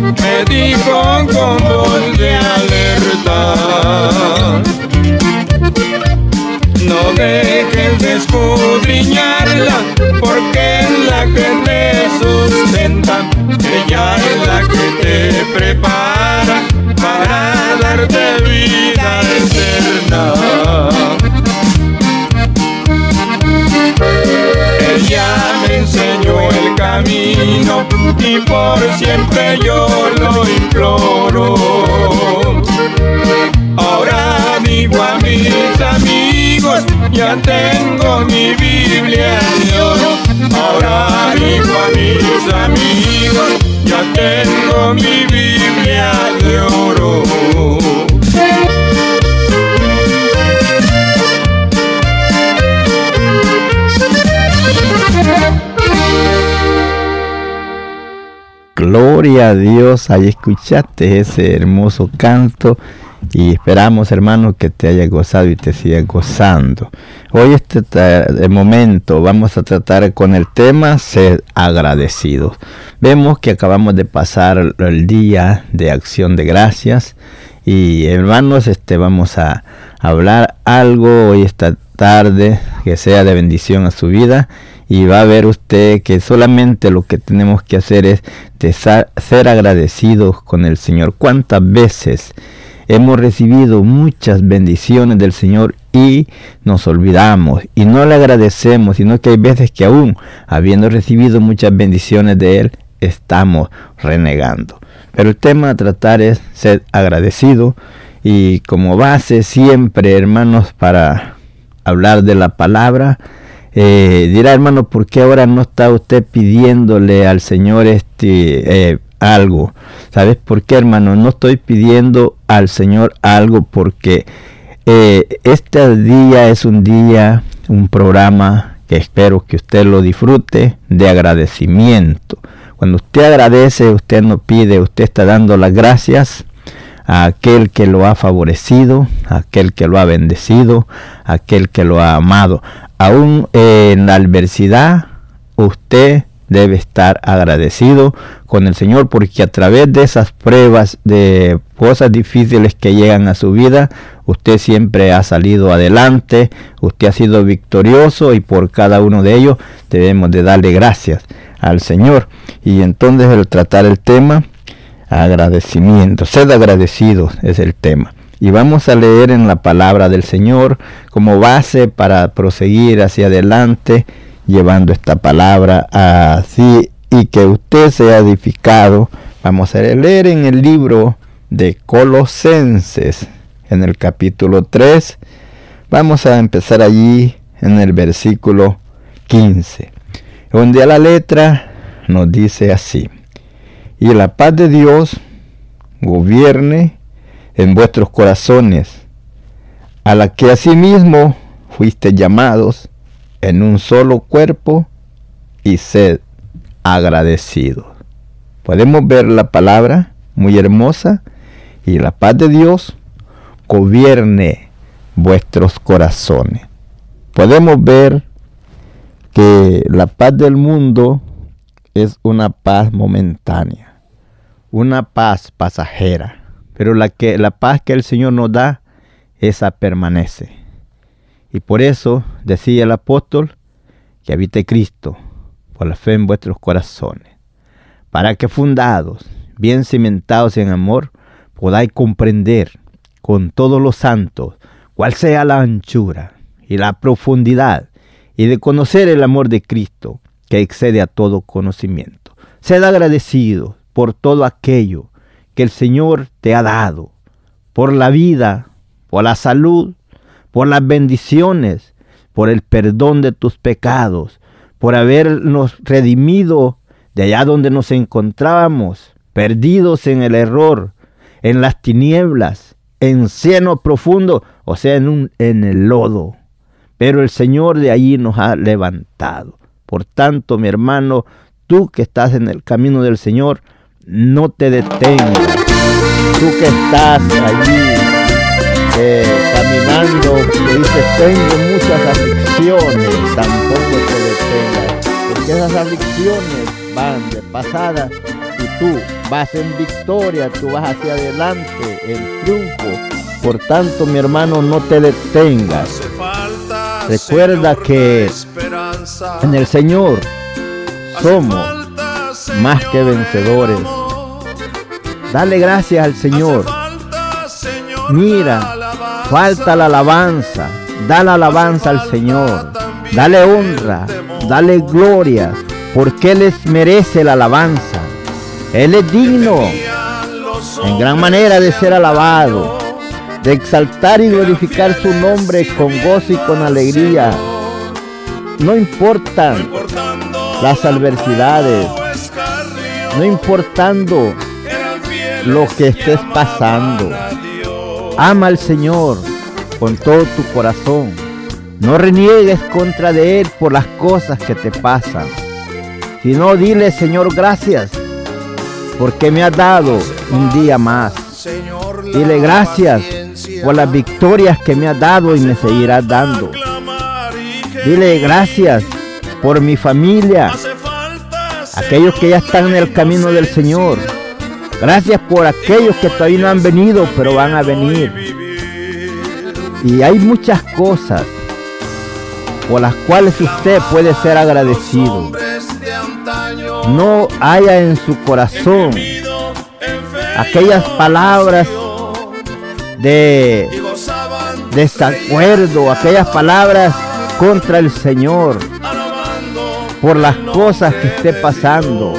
me dijo siempre yo lo imploro. Ahora digo a mis amigos, ya tengo mi Biblia de oro. Ahora digo a mis amigos, ya tengo mi Biblia Gloria a Dios, ahí escuchaste ese hermoso canto y esperamos hermano que te haya gozado y te siga gozando. Hoy este momento vamos a tratar con el tema ser agradecidos. Vemos que acabamos de pasar el día de acción de gracias y hermanos este vamos a hablar algo hoy esta tarde que sea de bendición a su vida y va a ver usted que solamente lo que tenemos que hacer es ser agradecidos con el Señor. ¿Cuántas veces hemos recibido muchas bendiciones del Señor y nos olvidamos y no le agradecemos, sino que hay veces que aún habiendo recibido muchas bendiciones de Él, estamos renegando. Pero el tema a tratar es ser agradecido y como base siempre, hermanos, para hablar de la palabra, eh, dirá hermano, ¿por qué ahora no está usted pidiéndole al Señor este eh, algo? ¿Sabes por qué hermano? No estoy pidiendo al Señor algo porque eh, este día es un día, un programa que espero que usted lo disfrute de agradecimiento. Cuando usted agradece, usted no pide, usted está dando las gracias a aquel que lo ha favorecido, a aquel que lo ha bendecido, a aquel que lo ha amado. Aún en la adversidad, usted debe estar agradecido con el Señor porque a través de esas pruebas de cosas difíciles que llegan a su vida, usted siempre ha salido adelante, usted ha sido victorioso y por cada uno de ellos debemos de darle gracias al Señor. Y entonces el tratar el tema, agradecimiento, sed agradecidos es el tema. Y vamos a leer en la palabra del Señor como base para proseguir hacia adelante llevando esta palabra así y que usted sea edificado. Vamos a leer en el libro de Colosenses, en el capítulo 3. Vamos a empezar allí en el versículo 15, donde la letra nos dice así. Y la paz de Dios gobierne en vuestros corazones, a la que asimismo fuiste llamados en un solo cuerpo y sed agradecidos. Podemos ver la palabra muy hermosa y la paz de Dios gobierne vuestros corazones. podemos ver que la paz del mundo es una paz momentánea, una paz pasajera, pero la, que, la paz que el Señor nos da, esa permanece. Y por eso decía el apóstol que habite Cristo por la fe en vuestros corazones, para que fundados, bien cimentados en amor, podáis comprender con todos los santos cuál sea la anchura y la profundidad y de conocer el amor de Cristo que excede a todo conocimiento. Sed agradecido por todo aquello que el Señor te ha dado, por la vida, por la salud, por las bendiciones, por el perdón de tus pecados, por habernos redimido de allá donde nos encontrábamos, perdidos en el error, en las tinieblas, en seno profundo, o sea, en, un, en el lodo. Pero el Señor de allí nos ha levantado. Por tanto, mi hermano, tú que estás en el camino del Señor, no te detengas. Tú que estás allí eh, caminando, que dices, tengo muchas aflicciones, tampoco te detengas. Porque esas aflicciones van de pasada y tú vas en victoria, tú vas hacia adelante, en triunfo. Por tanto, mi hermano, no te detengas. Recuerda que en el Señor somos más que vencedores. Dale gracias al Señor. Mira, falta la alabanza. Dale alabanza al Señor. Dale honra. Dale gloria. Porque Él es, merece la alabanza. Él es digno en gran manera de ser alabado de exaltar y glorificar su nombre con gozo y con alegría. No importan las adversidades, no importando lo que estés pasando. Ama al Señor con todo tu corazón. No reniegues contra de Él por las cosas que te pasan. Sino dile, Señor, gracias porque me has dado un día más. Dile gracias por las victorias que me has dado y me seguirás dando. Dile gracias por mi familia, aquellos que ya están en el camino del Señor. Gracias por aquellos que todavía no han venido, pero van a venir. Y hay muchas cosas por las cuales usted puede ser agradecido. No haya en su corazón aquellas palabras de desacuerdo, aquellas palabras contra el Señor por las cosas que esté pasando.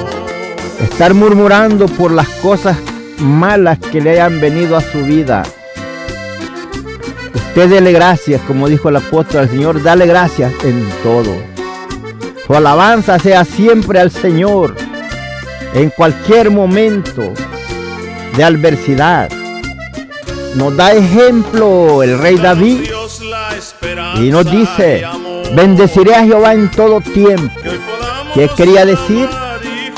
Estar murmurando por las cosas malas que le hayan venido a su vida. Usted dele gracias, como dijo el apóstol al Señor, dale gracias en todo. Su alabanza sea siempre al Señor en cualquier momento de adversidad nos da ejemplo el rey David y nos dice, bendeciré a Jehová en todo tiempo. ¿Qué quería decir?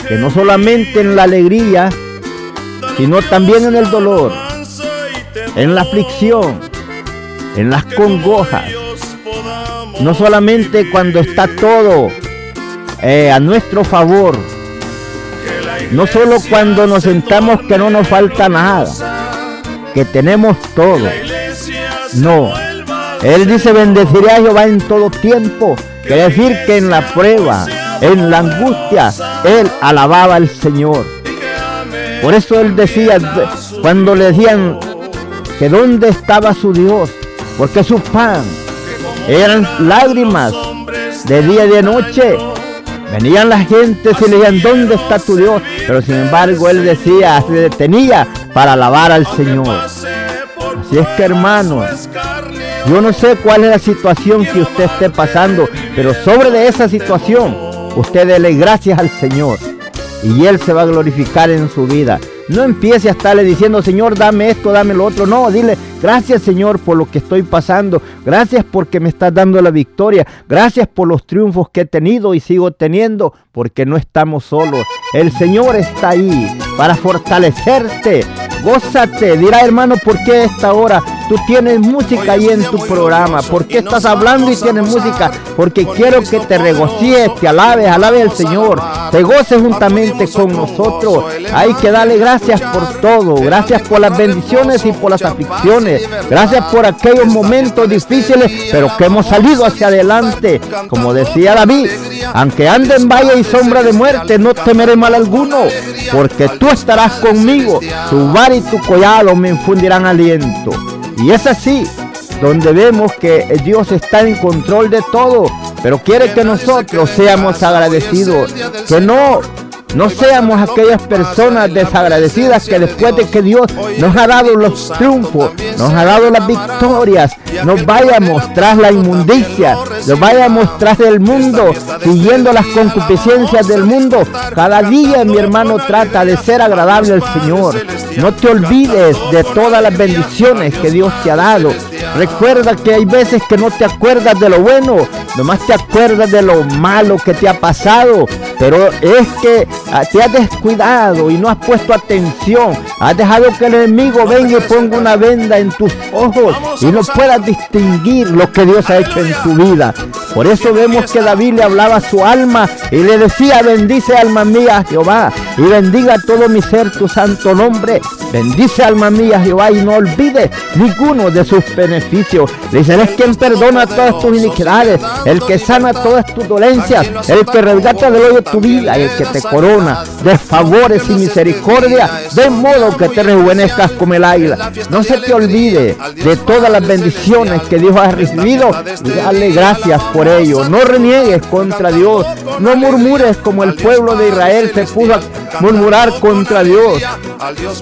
Que no solamente en la alegría, sino también en el dolor, en la aflicción, en las congojas. No solamente cuando está todo eh, a nuestro favor, no solo cuando nos sentamos que no nos falta nada, que tenemos todo. No. Él dice, bendeciré a Jehová en todo tiempo. Quiere decir que en la prueba, en la angustia, él alababa al Señor. Por eso él decía, cuando le decían que dónde estaba su Dios, porque su pan eran lágrimas de día y de noche. Venían las gentes y le decían, ¿dónde está tu Dios? Pero sin embargo él decía, se detenía para alabar al Señor. Así es que hermano, yo no sé cuál es la situación que usted esté pasando, pero sobre de esa situación, usted dele gracias al Señor y Él se va a glorificar en su vida. No empiece a estarle diciendo, Señor, dame esto, dame lo otro. No, dile, Gracias Señor por lo que estoy pasando. Gracias porque me estás dando la victoria. Gracias por los triunfos que he tenido y sigo teniendo porque no estamos solos. El Señor está ahí para fortalecerte. Gózate. Dirá hermano, ¿por qué a esta hora tú tienes música ahí en tu programa? ¿Por qué estás hablando y tienes música? Porque quiero que te regocijes, te alabes, alabes al Señor. Te goces juntamente con nosotros. Hay que darle gracias por todo. Gracias por las bendiciones y por las aflicciones. Gracias por aquellos momentos difíciles, pero que hemos salido hacia adelante. Como decía David, aunque ande en valle y sombra de muerte, no temeré mal alguno, porque tú estarás conmigo. Tu bar y tu collado me infundirán aliento. Y es así, donde vemos que Dios está en control de todo, pero quiere que nosotros seamos agradecidos, que no no seamos aquellas personas desagradecidas que después de que Dios nos ha dado los triunfos, nos ha dado las victorias, nos vayamos tras la inmundicia, nos vayamos tras el mundo, siguiendo las concupiscencias del mundo. Cada día, mi hermano, trata de ser agradable al Señor. No te olvides de todas las bendiciones que Dios te ha dado. Recuerda que hay veces que no te acuerdas de lo bueno, nomás te acuerdas de lo malo que te ha pasado. Pero es que ah, te has descuidado y no has puesto atención. Has dejado que el enemigo venga y ponga una venda en tus ojos y no puedas distinguir lo que Dios ha hecho en tu vida. Por eso vemos que David le hablaba a su alma y le decía, bendice alma mía Jehová y bendiga todo mi ser tu santo nombre. Bendice alma mía Jehová y no olvide ninguno de sus beneficios. Le dice, es quien perdona todas tus iniquidades, el que sana todas tus dolencias, el que resgata del hoyo tu vida, el que te corona de favores y misericordia, de modo que te rejuvenezcas como el águila. No se te olvide de todas las bendiciones que Dios ha recibido y dale gracias por ello. No reniegues contra Dios, no murmures como el pueblo de Israel se puso a murmurar contra Dios.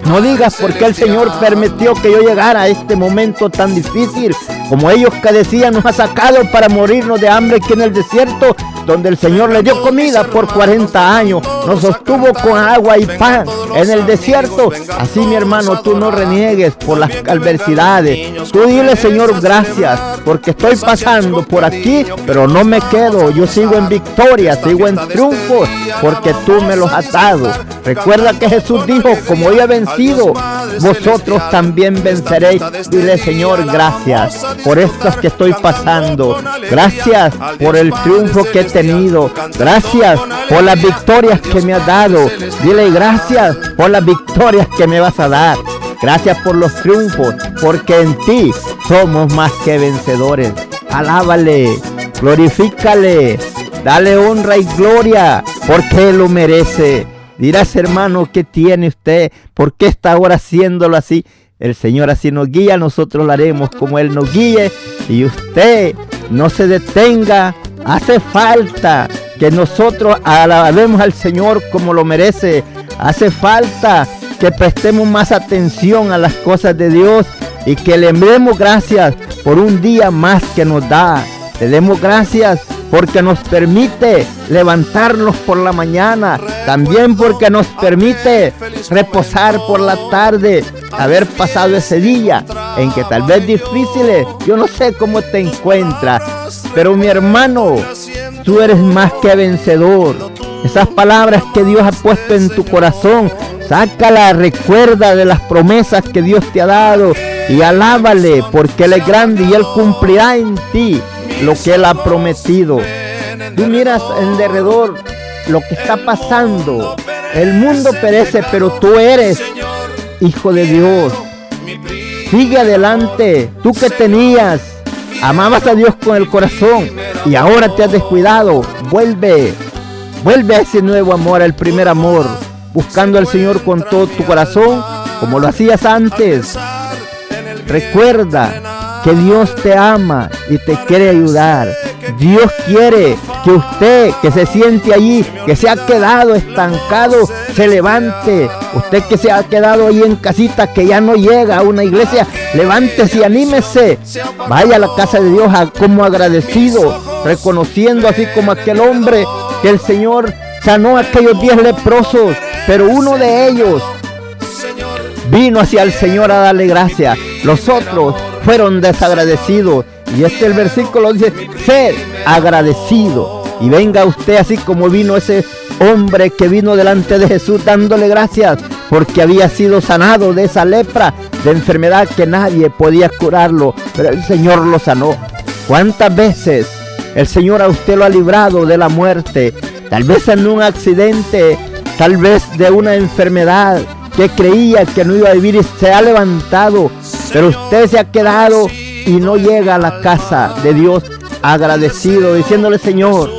No digas por qué el Señor permitió que yo llegara a este momento tan difícil, como ellos que decían nos ha sacado para morirnos de hambre aquí en el desierto donde el Señor le dio comida por 40 años, nos sostuvo con agua y pan en el desierto. Así mi hermano, tú no reniegues por las adversidades. Tú dile Señor gracias porque estoy pasando por aquí, pero no me quedo. Yo sigo en victoria, sigo en triunfo porque tú me los has dado. Recuerda que Jesús dijo, como yo he vencido, vosotros también venceréis. Dile Señor gracias por esto que estoy pasando. Gracias por el triunfo que tenido. Gracias por las victorias que me has dado. Dile gracias por las victorias que me vas a dar. Gracias por los triunfos, porque en ti somos más que vencedores. Alábale, glorifícale, dale honra y gloria, porque Él lo merece. Dirás, hermano, ¿qué tiene usted? ¿Por qué está ahora haciéndolo así? El Señor así nos guía, nosotros lo haremos como Él nos guíe. Y usted no se detenga Hace falta que nosotros alabemos al Señor como lo merece. Hace falta que prestemos más atención a las cosas de Dios y que le demos gracias por un día más que nos da. Le demos gracias porque nos permite levantarnos por la mañana, también porque nos permite reposar por la tarde, haber pasado ese día en que tal vez difíciles, yo no sé cómo te encuentras, pero mi hermano, tú eres más que vencedor. Esas palabras que Dios ha puesto en tu corazón, sácala, recuerda de las promesas que Dios te ha dado y alábale porque Él es grande y Él cumplirá en ti lo que Él ha prometido. Tú miras en derredor lo que está pasando. El mundo perece, pero tú eres hijo de Dios. Sigue adelante. Tú que tenías, amabas a Dios con el corazón y ahora te has descuidado. Vuelve. Vuelve a ese nuevo amor, al primer amor. Buscando al Señor con todo tu corazón, como lo hacías antes. Recuerda que Dios te ama y te quiere ayudar. Dios quiere que usted que se siente allí, que se ha quedado estancado, se levante. Usted que se ha quedado ahí en casita, que ya no llega a una iglesia, levántese y anímese. Vaya a la casa de Dios como agradecido, reconociendo así como aquel hombre que el Señor sanó a aquellos diez leprosos, pero uno de ellos vino hacia el Señor a darle gracias Los otros fueron desagradecidos. Y este el versículo dice, sed agradecido. Y venga usted así como vino ese hombre que vino delante de Jesús dándole gracias porque había sido sanado de esa lepra, de enfermedad que nadie podía curarlo, pero el Señor lo sanó. ¿Cuántas veces el Señor a usted lo ha librado de la muerte? Tal vez en un accidente, tal vez de una enfermedad que creía que no iba a vivir y se ha levantado, pero usted se ha quedado y no llega a la casa de Dios agradecido, diciéndole Señor,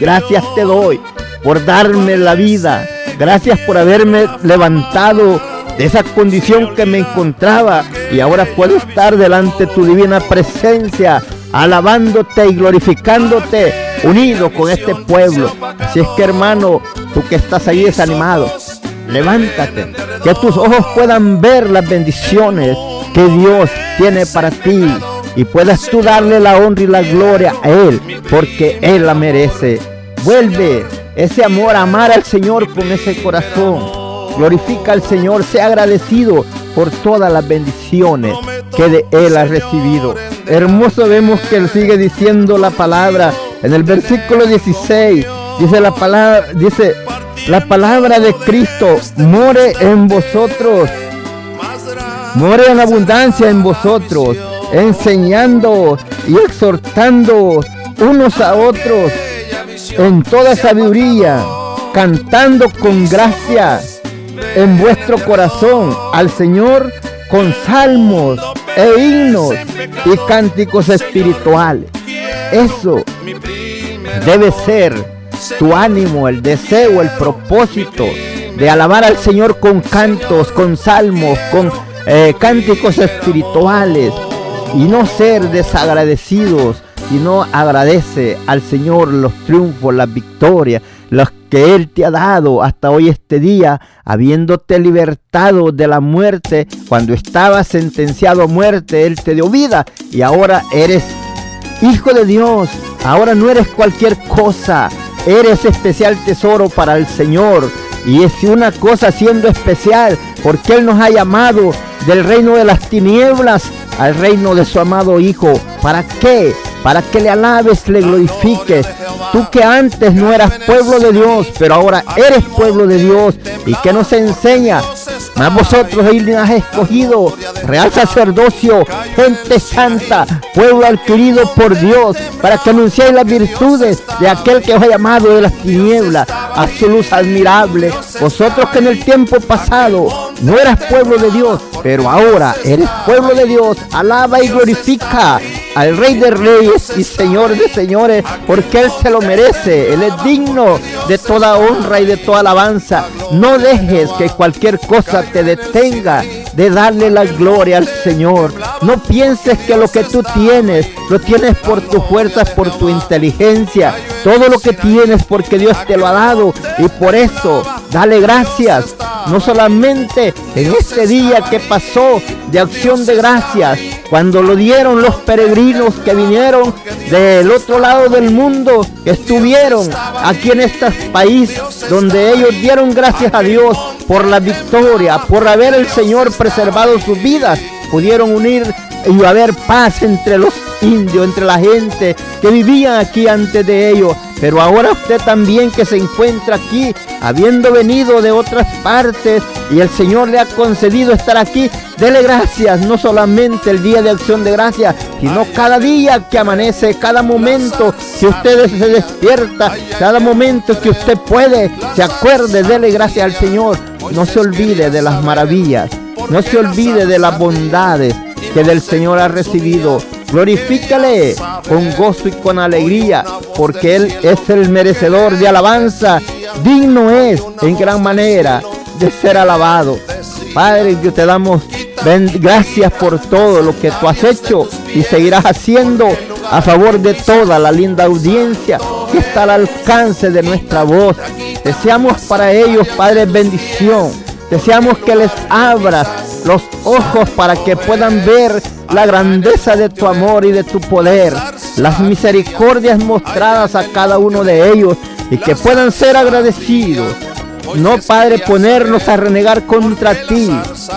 gracias te doy por darme la vida, gracias por haberme levantado de esa condición que me encontraba y ahora puedo estar delante de tu divina presencia, alabándote y glorificándote, unido con este pueblo. Así es que hermano, tú que estás ahí desanimado, levántate, que tus ojos puedan ver las bendiciones que Dios tiene para ti y puedas tú darle la honra y la gloria a Él, porque Él la merece. Vuelve ese amor, amar al Señor con ese corazón Glorifica al Señor, sea agradecido por todas las bendiciones que de Él ha recibido. Hermoso vemos que Él sigue diciendo la palabra en el versículo 16. Dice la palabra, dice, la palabra de Cristo more en vosotros. More en abundancia en vosotros, enseñando y exhortando unos a otros en toda sabiduría, cantando con gracia en vuestro corazón al Señor con salmos e himnos y cánticos espirituales. Eso debe ser tu ánimo, el deseo, el propósito de alabar al Señor con cantos, con salmos, con eh, cánticos espirituales y no ser desagradecidos, sino agradece al Señor los triunfos, las victorias, los que Él te ha dado hasta hoy este día, habiéndote libertado de la muerte, cuando estabas sentenciado a muerte, Él te dio vida y ahora eres hijo de Dios, ahora no eres cualquier cosa, eres especial tesoro para el Señor. Y es una cosa siendo especial, porque Él nos ha llamado del reino de las tinieblas al reino de su amado Hijo. ¿Para qué? Para que le alabes, le glorifiques. Tú que antes no eras pueblo de Dios, pero ahora eres pueblo de Dios. ¿Y que nos enseña? Más vosotros has escogido, real sacerdocio, gente santa, pueblo adquirido por Dios, para que anunciéis las virtudes de aquel que os ha llamado de las tinieblas a su luz admirable. Vosotros que en el tiempo pasado no eras pueblo de Dios, pero ahora eres pueblo de Dios. Alaba y glorifica al Rey de Reyes y Señor de Señores, porque Él se lo merece. Él es digno de toda honra y de toda alabanza. No dejes que cualquier cosa te detenga de darle la gloria al Señor. No pienses que lo que tú tienes, lo tienes por tus fuerzas, por tu inteligencia. Todo lo que tienes porque Dios te lo ha dado. Y por eso, dale gracias. No solamente en este día que pasó de acción de gracias, cuando lo dieron los peregrinos que vinieron del otro lado del mundo, estuvieron aquí en este país, donde ellos dieron gracias a Dios por la victoria, por haber el Señor preservado sus vidas, pudieron unir y haber paz entre los indios, entre la gente que vivían aquí antes de ellos. Pero ahora usted también que se encuentra aquí, habiendo venido de otras partes y el Señor le ha concedido estar aquí, dele gracias, no solamente el día de acción de gracias, sino cada día que amanece, cada momento que usted se despierta, cada momento que usted puede, se acuerde, dele gracias al Señor. No se olvide de las maravillas, no se olvide de las bondades que del Señor ha recibido. Glorifícale con gozo y con alegría, porque Él es el merecedor de alabanza. Digno es en gran manera de ser alabado. Padre, que te damos gracias por todo lo que tú has hecho y seguirás haciendo a favor de toda la linda audiencia que está al alcance de nuestra voz. Deseamos para ellos, Padre, bendición. Deseamos que les abras los ojos para que puedan ver la grandeza de tu amor y de tu poder, las misericordias mostradas a cada uno de ellos y que puedan ser agradecidos no, Padre, ponernos a renegar contra ti,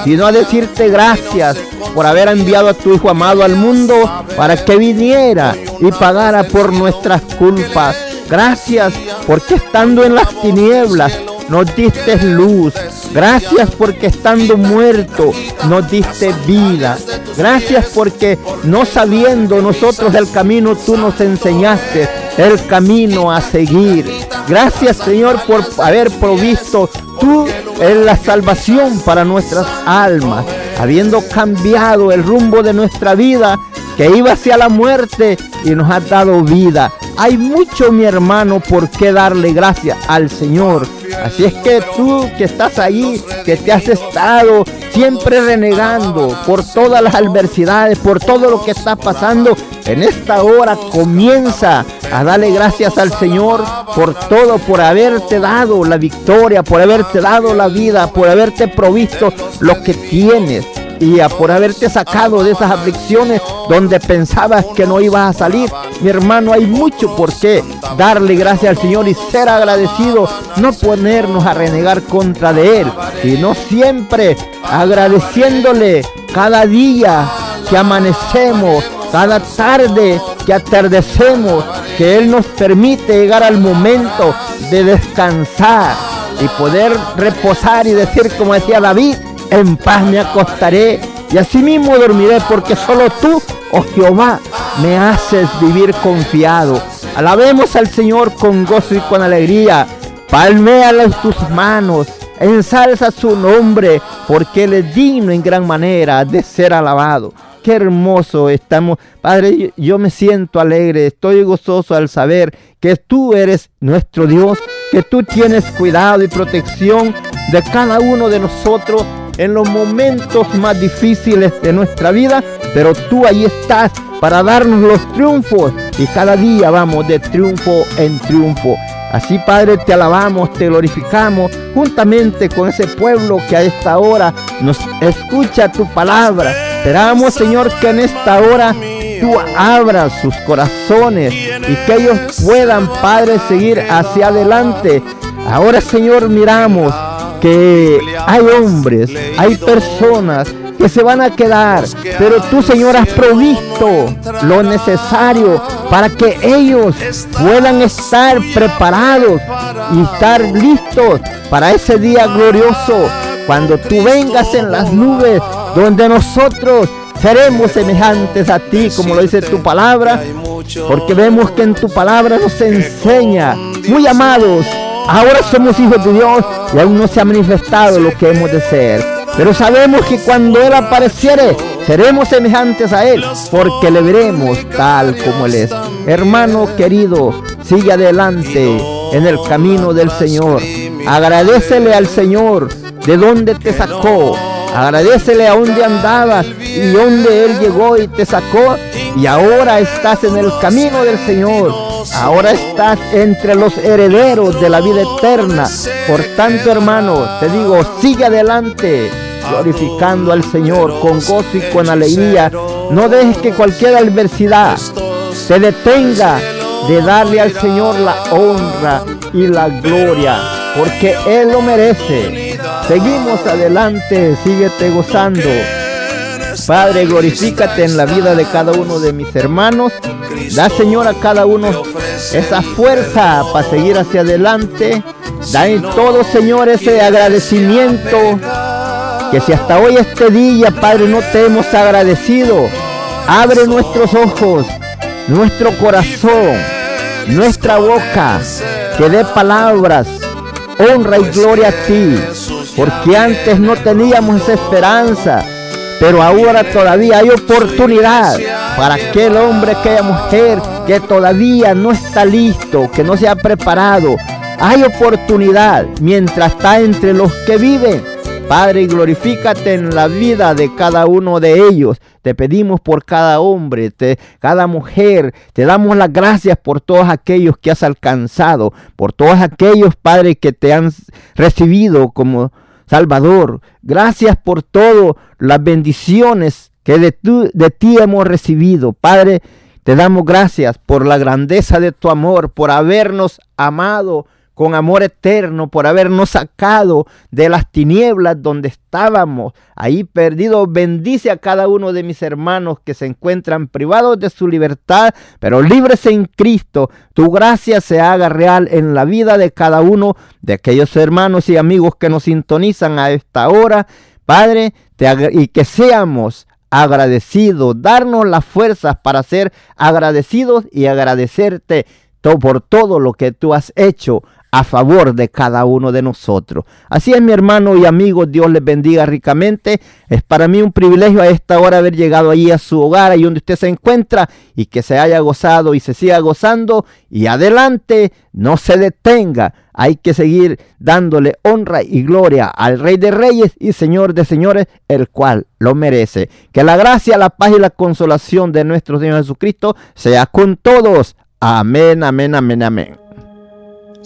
sino a decirte gracias por haber enviado a tu Hijo amado al mundo para que viniera y pagara por nuestras culpas. Gracias porque estando en las tinieblas nos diste luz. Gracias porque estando muerto nos diste vida. Gracias porque no sabiendo nosotros el camino, tú nos enseñaste el camino a seguir. Gracias Señor por haber provisto tú en la salvación para nuestras almas, habiendo cambiado el rumbo de nuestra vida que iba hacia la muerte y nos ha dado vida. Hay mucho, mi hermano, por qué darle gracias al Señor. Así es que tú que estás ahí, que te has estado siempre renegando por todas las adversidades, por todo lo que está pasando, en esta hora comienza a darle gracias al Señor por todo, por haberte dado la victoria, por haberte dado la vida, por haberte provisto lo que tienes y por haberte sacado de esas aflicciones donde pensabas que no ibas a salir. Mi hermano, hay mucho por qué darle gracias al Señor y ser agradecido, no ponernos a renegar contra de Él, sino siempre agradeciéndole cada día que amanecemos, cada tarde que atardecemos, que Él nos permite llegar al momento de descansar y poder reposar y decir como decía David, en paz me acostaré y asimismo dormiré porque solo tú, oh Jehová, me haces vivir confiado. Alabemos al Señor con gozo y con alegría. Palméale tus manos, ensalza su nombre, porque Él es digno en gran manera de ser alabado. Qué hermoso estamos. Padre, yo me siento alegre, estoy gozoso al saber que tú eres nuestro Dios, que tú tienes cuidado y protección de cada uno de nosotros en los momentos más difíciles de nuestra vida, pero tú ahí estás para darnos los triunfos y cada día vamos de triunfo en triunfo. Así Padre te alabamos, te glorificamos juntamente con ese pueblo que a esta hora nos escucha tu palabra. Esperamos Señor que en esta hora tú abras sus corazones y que ellos puedan Padre seguir hacia adelante. Ahora Señor miramos que hay hombres, hay personas que se van a quedar, pero tú Señor has provisto lo necesario para que ellos puedan estar preparados y estar listos para ese día glorioso, cuando tú vengas en las nubes, donde nosotros seremos semejantes a ti, como lo dice tu palabra, porque vemos que en tu palabra nos enseña, muy amados, Ahora somos hijos de Dios y aún no se ha manifestado lo que hemos de ser. Pero sabemos que cuando Él apareciere, seremos semejantes a Él, porque le veremos tal como Él es. Hermano querido, sigue adelante en el camino del Señor. Agradecele al Señor de dónde te sacó. Agradecele a dónde andabas y dónde Él llegó y te sacó. Y ahora estás en el camino del Señor Ahora estás entre los herederos de la vida eterna. Por tanto, hermano, te digo, sigue adelante, glorificando al Señor con gozo y con alegría. No dejes que cualquier adversidad te detenga de darle al Señor la honra y la gloria, porque Él lo merece. Seguimos adelante, síguete gozando. Padre, glorifícate en la vida de cada uno de mis hermanos. Da, Señor, a cada uno esa fuerza para seguir hacia adelante. Da en todo, Señor, ese agradecimiento. Que si hasta hoy este día, Padre, no te hemos agradecido, abre nuestros ojos, nuestro corazón, nuestra boca, que dé palabras, honra y gloria a ti. Porque antes no teníamos esa esperanza pero ahora todavía hay oportunidad para aquel hombre, aquella mujer que todavía no está listo, que no se ha preparado. Hay oportunidad mientras está entre los que viven. Padre, glorifícate en la vida de cada uno de ellos. Te pedimos por cada hombre, cada mujer. Te damos las gracias por todos aquellos que has alcanzado, por todos aquellos, Padre, que te han recibido como Salvador. Gracias por todas las bendiciones que de, de ti hemos recibido. Padre, te damos gracias por la grandeza de tu amor, por habernos amado con amor eterno por habernos sacado de las tinieblas donde estábamos ahí perdidos. Bendice a cada uno de mis hermanos que se encuentran privados de su libertad, pero libres en Cristo. Tu gracia se haga real en la vida de cada uno de aquellos hermanos y amigos que nos sintonizan a esta hora. Padre, y que seamos agradecidos, darnos las fuerzas para ser agradecidos y agradecerte por todo lo que tú has hecho a favor de cada uno de nosotros. Así es, mi hermano y amigo, Dios les bendiga ricamente. Es para mí un privilegio a esta hora haber llegado allí a su hogar, ahí donde usted se encuentra, y que se haya gozado y se siga gozando. Y adelante, no se detenga. Hay que seguir dándole honra y gloria al Rey de Reyes y Señor de Señores, el cual lo merece. Que la gracia, la paz y la consolación de nuestro Señor Jesucristo sea con todos. Amén, amén, amén, amén.